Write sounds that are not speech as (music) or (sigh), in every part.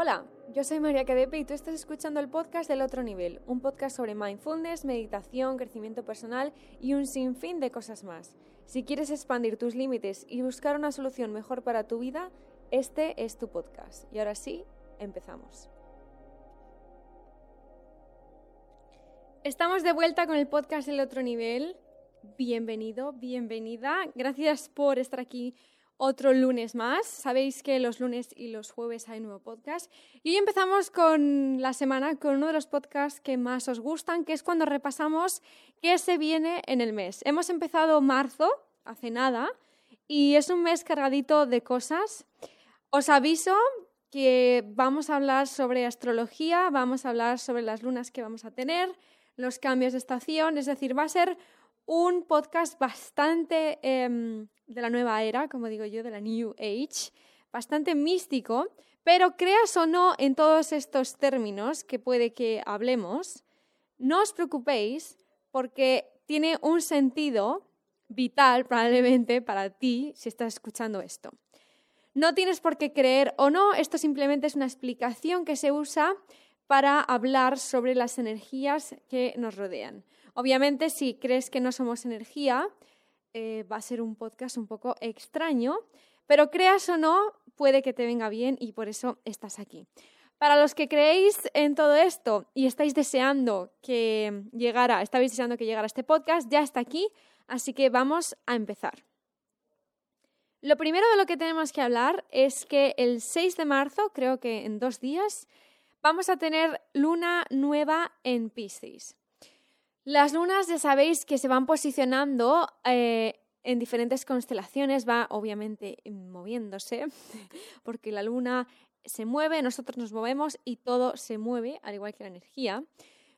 Hola, yo soy María Cadepe y tú estás escuchando el podcast del otro nivel, un podcast sobre mindfulness, meditación, crecimiento personal y un sinfín de cosas más. Si quieres expandir tus límites y buscar una solución mejor para tu vida, este es tu podcast. Y ahora sí, empezamos. Estamos de vuelta con el podcast del otro nivel. Bienvenido, bienvenida. Gracias por estar aquí otro lunes más. Sabéis que los lunes y los jueves hay nuevo podcast. Y hoy empezamos con la semana con uno de los podcasts que más os gustan, que es cuando repasamos qué se viene en el mes. Hemos empezado marzo, hace nada, y es un mes cargadito de cosas. Os aviso que vamos a hablar sobre astrología, vamos a hablar sobre las lunas que vamos a tener, los cambios de estación, es decir, va a ser un podcast bastante em, de la nueva era, como digo yo, de la New Age, bastante místico, pero creas o no en todos estos términos que puede que hablemos, no os preocupéis porque tiene un sentido vital probablemente para ti si estás escuchando esto. No tienes por qué creer o no, esto simplemente es una explicación que se usa para hablar sobre las energías que nos rodean. Obviamente, si crees que no somos energía, eh, va a ser un podcast un poco extraño, pero creas o no, puede que te venga bien y por eso estás aquí. Para los que creéis en todo esto y estáis deseando que llegara, estáis deseando que llegara este podcast, ya está aquí, así que vamos a empezar. Lo primero de lo que tenemos que hablar es que el 6 de marzo, creo que en dos días, vamos a tener luna nueva en Piscis. Las lunas ya sabéis que se van posicionando eh, en diferentes constelaciones, va obviamente moviéndose, (laughs) porque la luna se mueve, nosotros nos movemos y todo se mueve, al igual que la energía,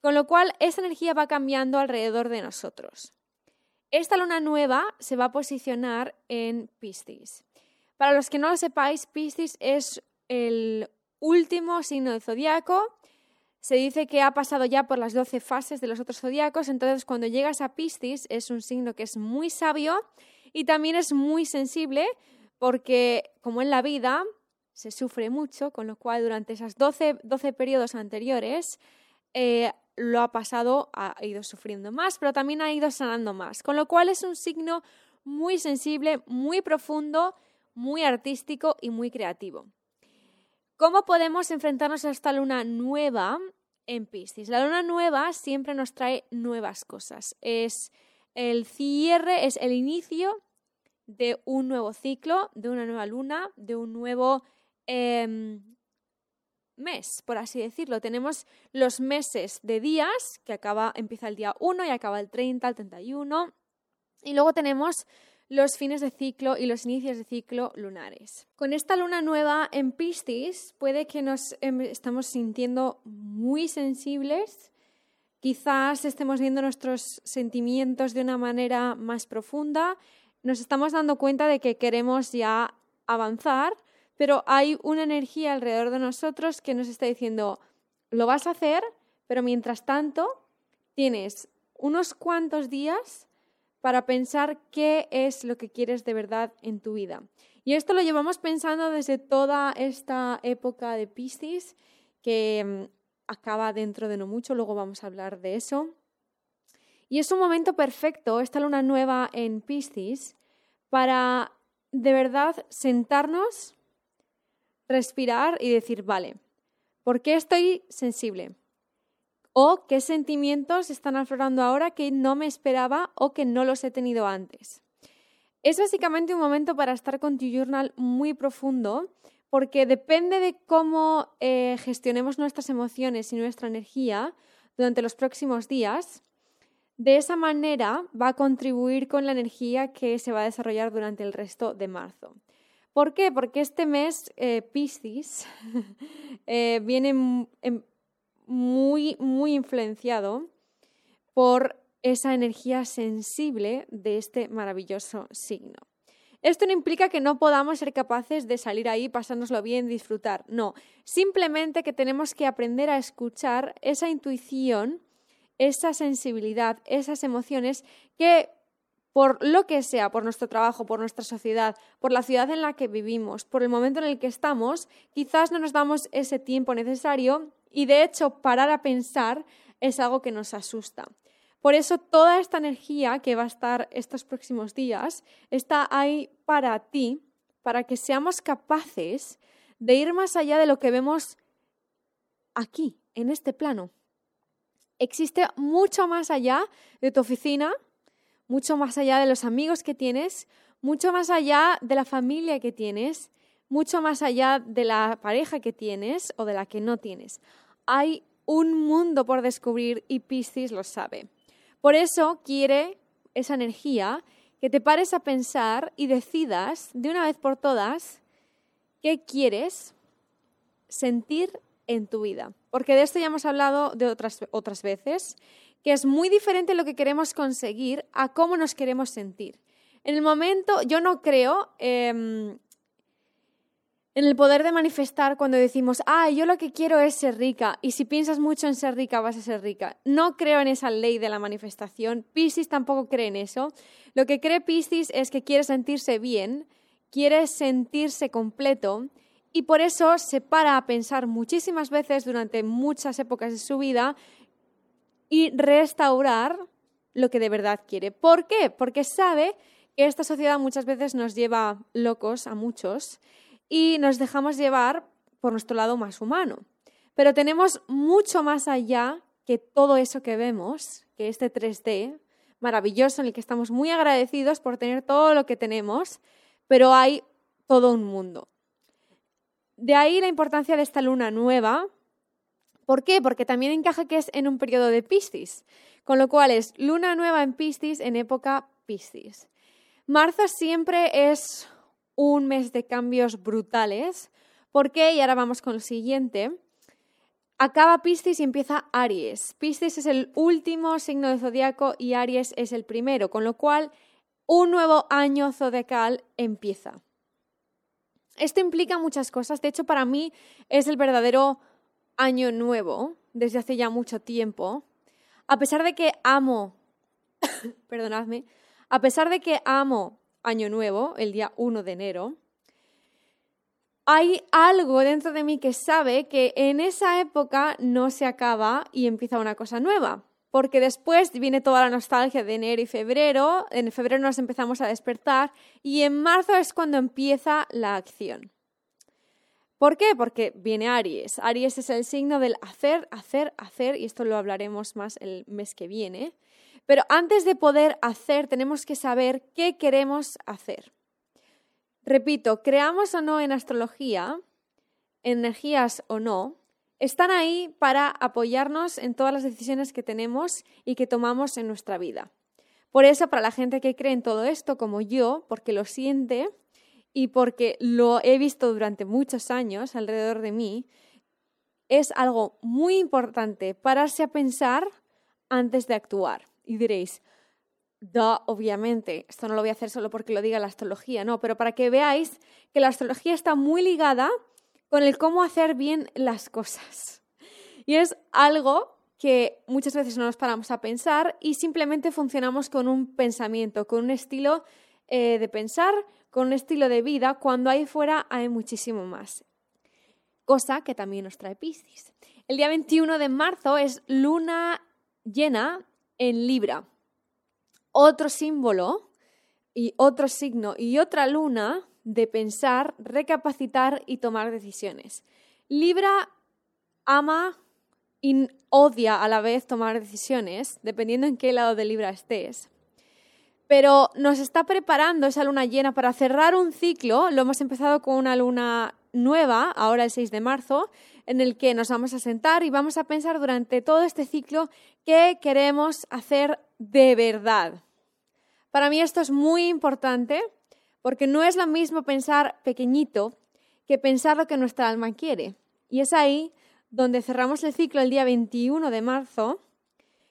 con lo cual esa energía va cambiando alrededor de nosotros. Esta luna nueva se va a posicionar en Piscis. Para los que no lo sepáis, Piscis es el último signo del zodiaco se dice que ha pasado ya por las 12 fases de los otros zodiacos, entonces cuando llegas a Piscis es un signo que es muy sabio y también es muy sensible porque como en la vida se sufre mucho, con lo cual durante esos 12, 12 periodos anteriores eh, lo ha pasado, ha ido sufriendo más, pero también ha ido sanando más, con lo cual es un signo muy sensible, muy profundo, muy artístico y muy creativo. ¿Cómo podemos enfrentarnos a esta luna nueva en Piscis? La luna nueva siempre nos trae nuevas cosas. Es el cierre, es el inicio de un nuevo ciclo, de una nueva luna, de un nuevo em, mes, por así decirlo. Tenemos los meses de días, que empieza el día 1 y acaba el 30, el 31. Y luego tenemos los fines de ciclo y los inicios de ciclo lunares. Con esta luna nueva en Piscis puede que nos em, estamos sintiendo muy sensibles, quizás estemos viendo nuestros sentimientos de una manera más profunda, nos estamos dando cuenta de que queremos ya avanzar, pero hay una energía alrededor de nosotros que nos está diciendo, lo vas a hacer, pero mientras tanto tienes unos cuantos días para pensar qué es lo que quieres de verdad en tu vida. Y esto lo llevamos pensando desde toda esta época de Piscis, que mm, acaba dentro de no mucho, luego vamos a hablar de eso. Y es un momento perfecto, esta luna nueva en Piscis, para de verdad sentarnos, respirar y decir, vale, ¿por qué estoy sensible? O qué sentimientos están aflorando ahora que no me esperaba o que no los he tenido antes. Es básicamente un momento para estar con tu journal muy profundo porque depende de cómo eh, gestionemos nuestras emociones y nuestra energía durante los próximos días, de esa manera va a contribuir con la energía que se va a desarrollar durante el resto de marzo. ¿Por qué? Porque este mes eh, Piscis (laughs) eh, viene en, muy, muy influenciado por esa energía sensible de este maravilloso signo. Esto no implica que no podamos ser capaces de salir ahí, pasárnoslo bien, disfrutar. No, simplemente que tenemos que aprender a escuchar esa intuición, esa sensibilidad, esas emociones que por lo que sea, por nuestro trabajo, por nuestra sociedad, por la ciudad en la que vivimos, por el momento en el que estamos, quizás no nos damos ese tiempo necesario y de hecho parar a pensar es algo que nos asusta. Por eso toda esta energía que va a estar estos próximos días está ahí para ti, para que seamos capaces de ir más allá de lo que vemos aquí, en este plano. Existe mucho más allá de tu oficina, mucho más allá de los amigos que tienes, mucho más allá de la familia que tienes, mucho más allá de la pareja que tienes o de la que no tienes. Hay un mundo por descubrir y Piscis lo sabe. Por eso quiere esa energía que te pares a pensar y decidas de una vez por todas qué quieres sentir en tu vida. Porque de esto ya hemos hablado de otras, otras veces que es muy diferente lo que queremos conseguir a cómo nos queremos sentir. En el momento, yo no creo em, en el poder de manifestar cuando decimos, ah, yo lo que quiero es ser rica, y si piensas mucho en ser rica, vas a ser rica. No creo en esa ley de la manifestación. Piscis tampoco cree en eso. Lo que cree Piscis es que quiere sentirse bien, quiere sentirse completo, y por eso se para a pensar muchísimas veces durante muchas épocas de su vida y restaurar lo que de verdad quiere. ¿Por qué? Porque sabe que esta sociedad muchas veces nos lleva locos a muchos y nos dejamos llevar por nuestro lado más humano. Pero tenemos mucho más allá que todo eso que vemos, que este 3D maravilloso en el que estamos muy agradecidos por tener todo lo que tenemos, pero hay todo un mundo. De ahí la importancia de esta luna nueva, ¿Por qué? Porque también encaja que es en un periodo de Piscis, con lo cual es luna nueva en Piscis en época Piscis. Marzo siempre es un mes de cambios brutales. ¿Por qué? Y ahora vamos con el siguiente. Acaba Piscis y empieza Aries. Piscis es el último signo de zodiaco y Aries es el primero, con lo cual un nuevo año zodiacal empieza. Esto implica muchas cosas. De hecho, para mí es el verdadero año nuevo desde hace ya mucho tiempo, a pesar de que amo, (coughs) perdonadme, a pesar de que amo año nuevo, el día 1 de enero, hay algo dentro de mí que sabe que en esa época no se acaba y empieza una cosa nueva. Porque después viene toda la nostalgia de enero y febrero, en febrero nos empezamos a despertar y en marzo es cuando empieza la acción. ¿Por qué? Porque viene Aries. Aries es el signo del hacer, hacer, hacer, y esto lo hablaremos más el mes que viene. Pero antes de poder hacer, tenemos que saber qué queremos hacer. Repito, creamos o no en astrología, energías o no, están ahí para apoyarnos en todas las decisiones que tenemos y que tomamos en nuestra vida. Por eso, para la gente que cree en todo esto, como yo, porque lo siente, y porque lo he visto durante muchos años alrededor de mí, es algo muy importante pararse a pensar antes de actuar. Y diréis, da, obviamente, esto no lo voy a hacer solo porque lo diga la astrología, no, pero para que veáis que la astrología está muy ligada con el cómo hacer bien las cosas. Y es algo que muchas veces no nos paramos a pensar y simplemente funcionamos con un pensamiento, con un estilo eh, de pensar, con un estilo de vida, cuando ahí fuera hay muchísimo más. Cosa que también nos trae Piscis. El día 21 de marzo es luna llena en Libra. Otro símbolo y otro signo y otra luna de pensar, recapacitar y tomar decisiones. Libra ama y odia a la vez tomar decisiones, dependiendo en qué lado de Libra estés pero nos está preparando esa luna llena para cerrar un ciclo. Lo hemos empezado con una luna nueva, ahora el 6 de marzo, en el que nos vamos a sentar y vamos a pensar durante todo este ciclo qué queremos hacer de verdad. Para mí esto es muy importante porque no es lo mismo pensar pequeñito que pensar lo que nuestra alma quiere. Y es ahí donde cerramos el ciclo el día 21 de marzo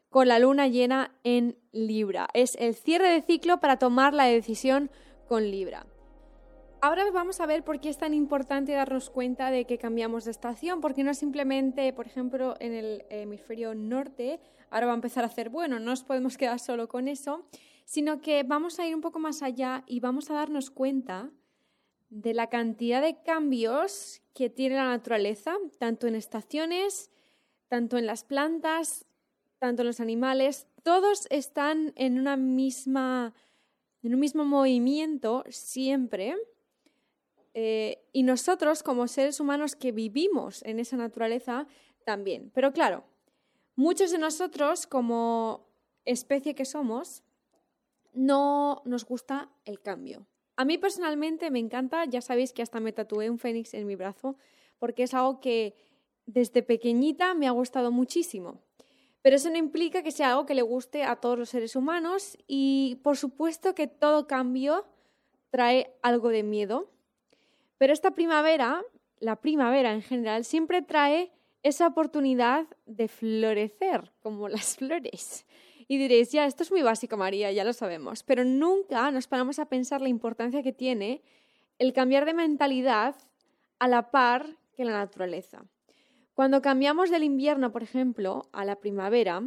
con la luna llena en Libra. Es el cierre de ciclo para tomar la decisión con Libra. Ahora vamos a ver por qué es tan importante darnos cuenta de que cambiamos de estación, porque no simplemente, por ejemplo, en el hemisferio norte, ahora va a empezar a hacer bueno, no nos podemos quedar solo con eso, sino que vamos a ir un poco más allá y vamos a darnos cuenta de la cantidad de cambios que tiene la naturaleza, tanto en estaciones, tanto en las plantas, tanto en los animales, todos están en una misma en un mismo movimiento siempre. Eh, y nosotros, como seres humanos que vivimos en esa naturaleza, también. Pero claro, muchos de nosotros, como especie que somos, no nos gusta el cambio. A mí personalmente me encanta, ya sabéis que hasta me tatué un fénix en mi brazo, porque es algo que desde pequeñita me ha gustado muchísimo. Pero eso no implica que sea algo que le guste a todos los seres humanos y por supuesto que todo cambio trae algo de miedo. Pero esta primavera, la primavera en general, siempre trae esa oportunidad de florecer, como las (laughs) flores. Y diréis, ya, esto es muy básico, María, ya lo sabemos, pero nunca nos paramos a pensar la importancia que tiene el cambiar de mentalidad a la par que la naturaleza. Cuando cambiamos del invierno, por ejemplo, a la primavera,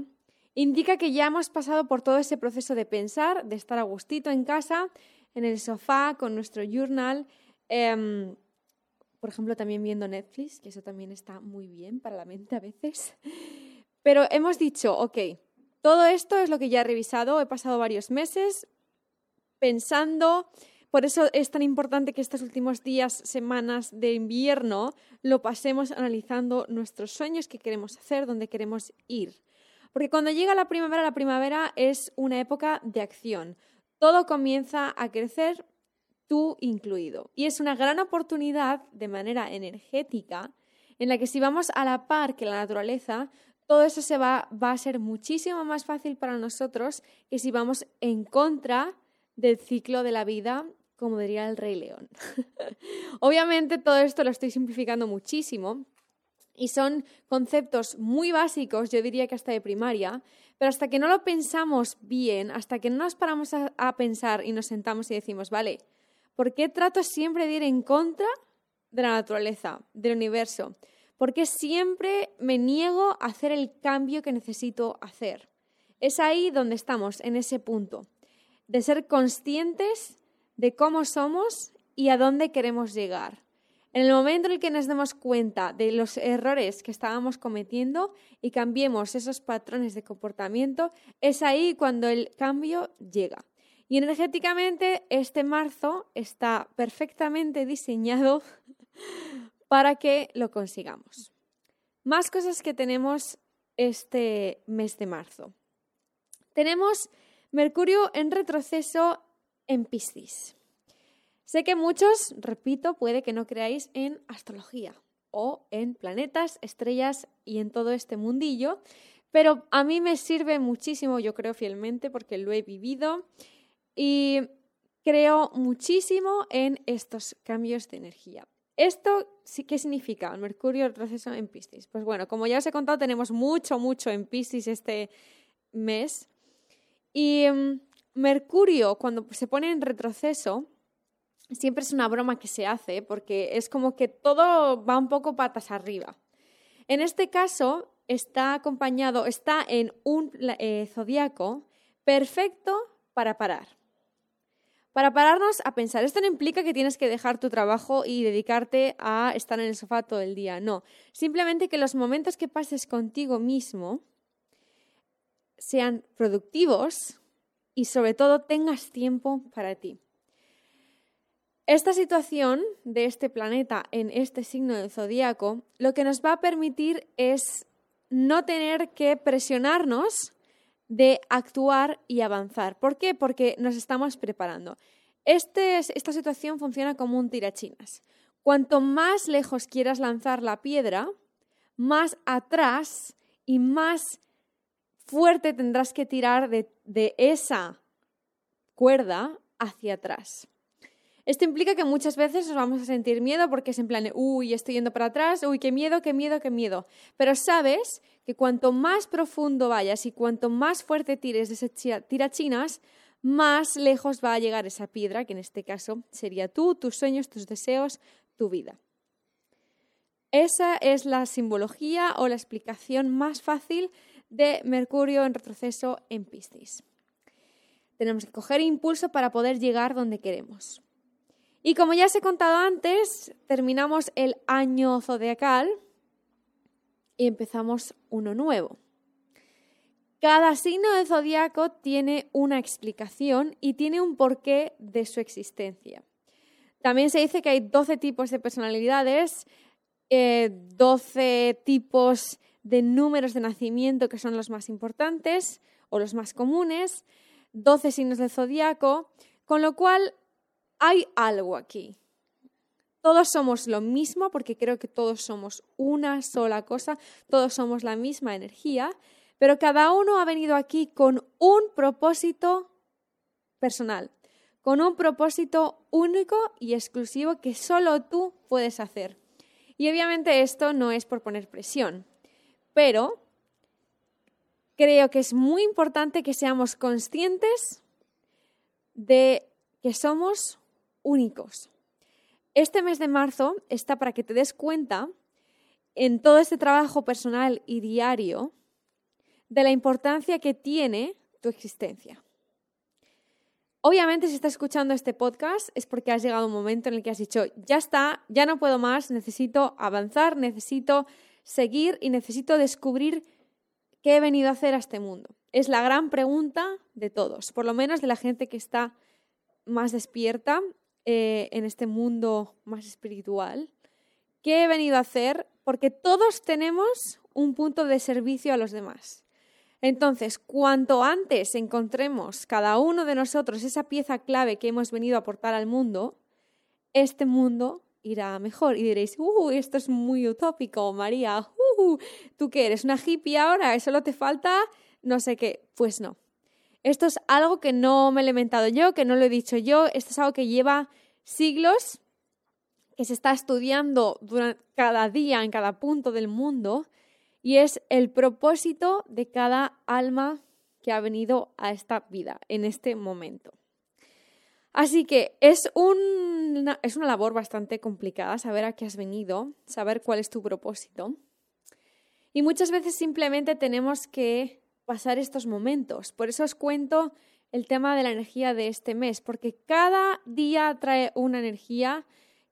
indica que ya hemos pasado por todo ese proceso de pensar, de estar a gustito en casa, en el sofá, con nuestro journal, em, por ejemplo, también viendo Netflix, que eso también está muy bien para la mente a veces. (laughs) Pero hemos dicho, ok, todo esto es lo que ya he revisado, he pasado varios meses pensando, por eso es tan importante que estos últimos días, semanas de invierno, lo pasemos analizando nuestros sueños que queremos hacer, dónde queremos ir. Porque cuando llega la primavera, la primavera es una época de acción. Todo comienza a crecer, tú incluido. Y es una gran oportunidad de manera energética en la que si vamos a la par que la naturaleza, todo eso se va, va a ser muchísimo más fácil para nosotros que si vamos en contra del ciclo de la vida como diría el Rey León. (laughs) Obviamente todo esto lo estoy simplificando muchísimo y son conceptos muy básicos, yo diría que hasta de primaria, pero hasta que no lo pensamos bien, hasta que no nos paramos a, pensar y nos sentamos y decimos, vale, ¿por qué trato siempre de ir en contra de la naturaleza, del universo? ¿Por qué siempre me niego a hacer el cambio que necesito hacer? Es ahí donde estamos, en ese punto, de ser conscientes de cómo somos y a dónde queremos llegar. En el momento en el que nos demos cuenta de los errores que estábamos cometiendo y cambiemos esos patrones de comportamiento, es ahí cuando el cambio llega. Y energéticamente este marzo está perfectamente diseñado (laughs) para que lo consigamos. Más cosas que tenemos este mes de marzo. Tenemos Mercurio en retroceso en Piscis. Sé que muchos, repito, puede que no creáis en astrología o en planetas, estrellas y en todo este mundillo, pero a mí me sirve muchísimo, yo creo fielmente, porque lo he vivido y creo muchísimo en estos cambios de energía. ¿Esto qué significa? Mercurio, el proceso en Piscis. Pues bueno, como ya os he contado, tenemos mucho, mucho en Piscis este mes. Y mm, Mercurio, cuando se pone en retroceso, siempre es una broma que se hace porque es como que todo va un poco patas arriba. En este caso, está acompañado, está en un eh, zodiaco perfecto para parar. Para pararnos a pensar. Esto no implica que tienes que dejar tu trabajo y dedicarte a estar en el sofá todo el día. No. Simplemente que los momentos que pases contigo mismo sean productivos, y sobre todo tengas tiempo para ti. Esta situación de este planeta en este signo del zodíaco lo que nos va a permitir es no tener que presionarnos de actuar y avanzar. ¿Por qué? Porque nos estamos preparando. Este, esta situación funciona como un tirachinas. Cuanto más lejos quieras lanzar la piedra, más atrás y más fuerte tendrás que tirar de, esa cuerda hacia atrás. Esto implica que muchas veces nos vamos a sentir miedo porque es en plan, uy, estoy yendo para atrás, uy, qué miedo, qué miedo, qué miedo. Pero sabes que cuanto más profundo vayas y cuanto más fuerte tires de ese tirachinas, más lejos va a llegar esa piedra, que en este caso sería tú, tus sueños, tus deseos, tu vida. Esa es la simbología o la explicación más fácil de Mercurio en retroceso en Piscis. Tenemos que coger impulso para poder llegar donde queremos. Y como ya os he contado antes, terminamos el año zodiacal y empezamos uno nuevo. Cada signo del zodiaco tiene una explicación y tiene un porqué de su existencia. También se dice que hay 12 tipos de personalidades, 12 eh, tipos de números de nacimiento que son los más importantes o los más comunes, 12 signos del zodiaco, con lo cual hay algo aquí. Todos somos lo mismo porque creo que todos somos una sola cosa, todos somos la misma energía, pero cada uno ha venido aquí con un propósito personal con un propósito único y exclusivo que solo tú puedes hacer. Y obviamente esto no es por poner presión, pero creo que es muy importante que seamos conscientes de que somos únicos. Este mes de marzo está para que te des cuenta en todo este trabajo personal y diario de la importancia que tiene tu existencia. Obviamente, si estás escuchando este podcast es porque has llegado a un momento en el que has dicho, ya está, ya no puedo más, necesito avanzar, necesito seguir y necesito descubrir qué he venido a hacer a este mundo. Es la gran pregunta de todos, por lo menos de la gente que está más despierta eh, en este mundo más espiritual. ¿Qué he venido a hacer? Porque todos tenemos un punto de servicio a los demás. Entonces, cuanto antes encontremos cada uno de nosotros esa pieza clave que hemos venido a aportar al mundo, este mundo irá mejor. Y diréis, uh, esto es muy utópico, María, uh, ¿tú qué eres? ¿Una hippie ahora? ¿Solo te falta no sé qué? Pues no. Esto es algo que no me he inventado yo, que no lo he dicho yo, esto es algo que lleva siglos, que se está estudiando durante cada día en cada punto del mundo y es el propósito de cada alma que ha venido a esta vida en este momento. Así que es, es una labor bastante complicada saber a qué has venido, saber cuál es tu propósito. Y muchas veces simplemente tenemos que pasar estos momentos. Por eso os cuento el tema de la energía de este mes, porque cada día trae una energía,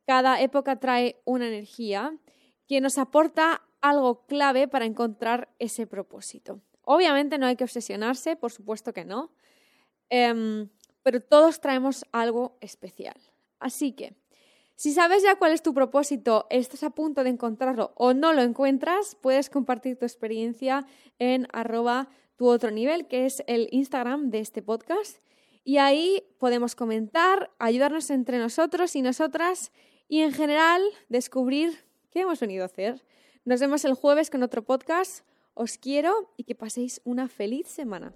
cada época trae una energía que nos aporta algo clave para encontrar ese propósito. Obviamente no hay que obsesionarse, por supuesto que no, em, pero todos traemos algo especial. Así que, si sabes ya cuál es tu propósito, estás a punto de encontrarlo o no lo encuentras, puedes compartir tu experiencia en arroba tu otro nivel, que es el Instagram de este podcast. Y ahí podemos comentar, ayudarnos entre nosotros y nosotras y en general descubrir qué hemos venido a hacer nos vemos el jueves con otro podcast. Os quiero y que paséis una feliz semana.